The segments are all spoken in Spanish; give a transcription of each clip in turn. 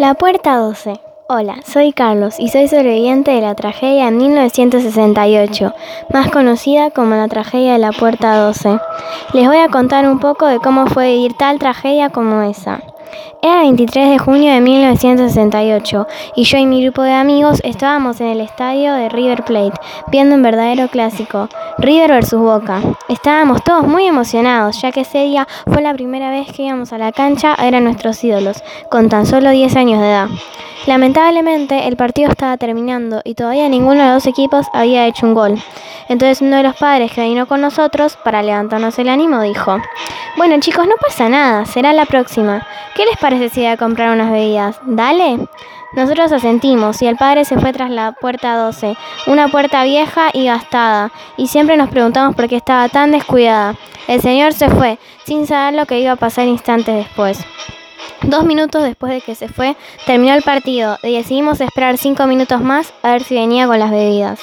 La Puerta 12. Hola, soy Carlos y soy sobreviviente de la tragedia de 1968, más conocida como la tragedia de la Puerta 12. Les voy a contar un poco de cómo fue vivir tal tragedia como esa. Era 23 de junio de 1968 y yo y mi grupo de amigos estábamos en el estadio de River Plate viendo un verdadero clásico, River vs Boca. Estábamos todos muy emocionados ya que ese día fue la primera vez que íbamos a la cancha a ver a nuestros ídolos, con tan solo 10 años de edad. Lamentablemente el partido estaba terminando y todavía ninguno de los dos equipos había hecho un gol. Entonces uno de los padres que vino con nosotros para levantarnos el ánimo dijo, bueno chicos, no pasa nada, será la próxima. ¿Qué les parece si voy a comprar unas bebidas? ¿Dale? Nosotros asentimos y el padre se fue tras la puerta 12, una puerta vieja y gastada, y siempre nos preguntamos por qué estaba tan descuidada. El señor se fue, sin saber lo que iba a pasar instantes después. Dos minutos después de que se fue, terminó el partido y decidimos esperar cinco minutos más a ver si venía con las bebidas.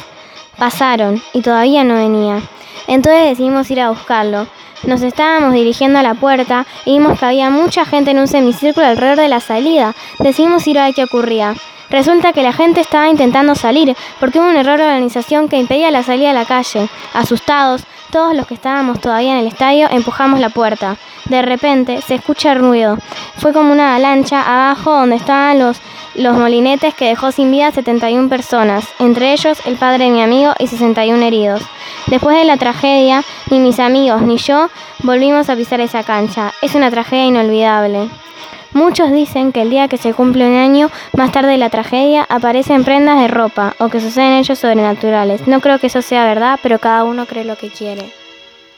Pasaron y todavía no venía. Entonces decidimos ir a buscarlo. Nos estábamos dirigiendo a la puerta y vimos que había mucha gente en un semicírculo alrededor de la salida. Decidimos ir a ver qué ocurría. Resulta que la gente estaba intentando salir porque hubo un error de organización que impedía la salida a la calle. Asustados, todos los que estábamos todavía en el estadio empujamos la puerta. De repente se escucha ruido. Fue como una avalancha abajo donde estaban los, los molinetes que dejó sin vida 71 personas, entre ellos el padre de mi amigo y 61 heridos. Después de la tragedia, ni mis amigos ni yo volvimos a pisar esa cancha. Es una tragedia inolvidable. Muchos dicen que el día que se cumple un año más tarde de la tragedia aparecen prendas de ropa o que suceden hechos sobrenaturales. No creo que eso sea verdad, pero cada uno cree lo que quiere.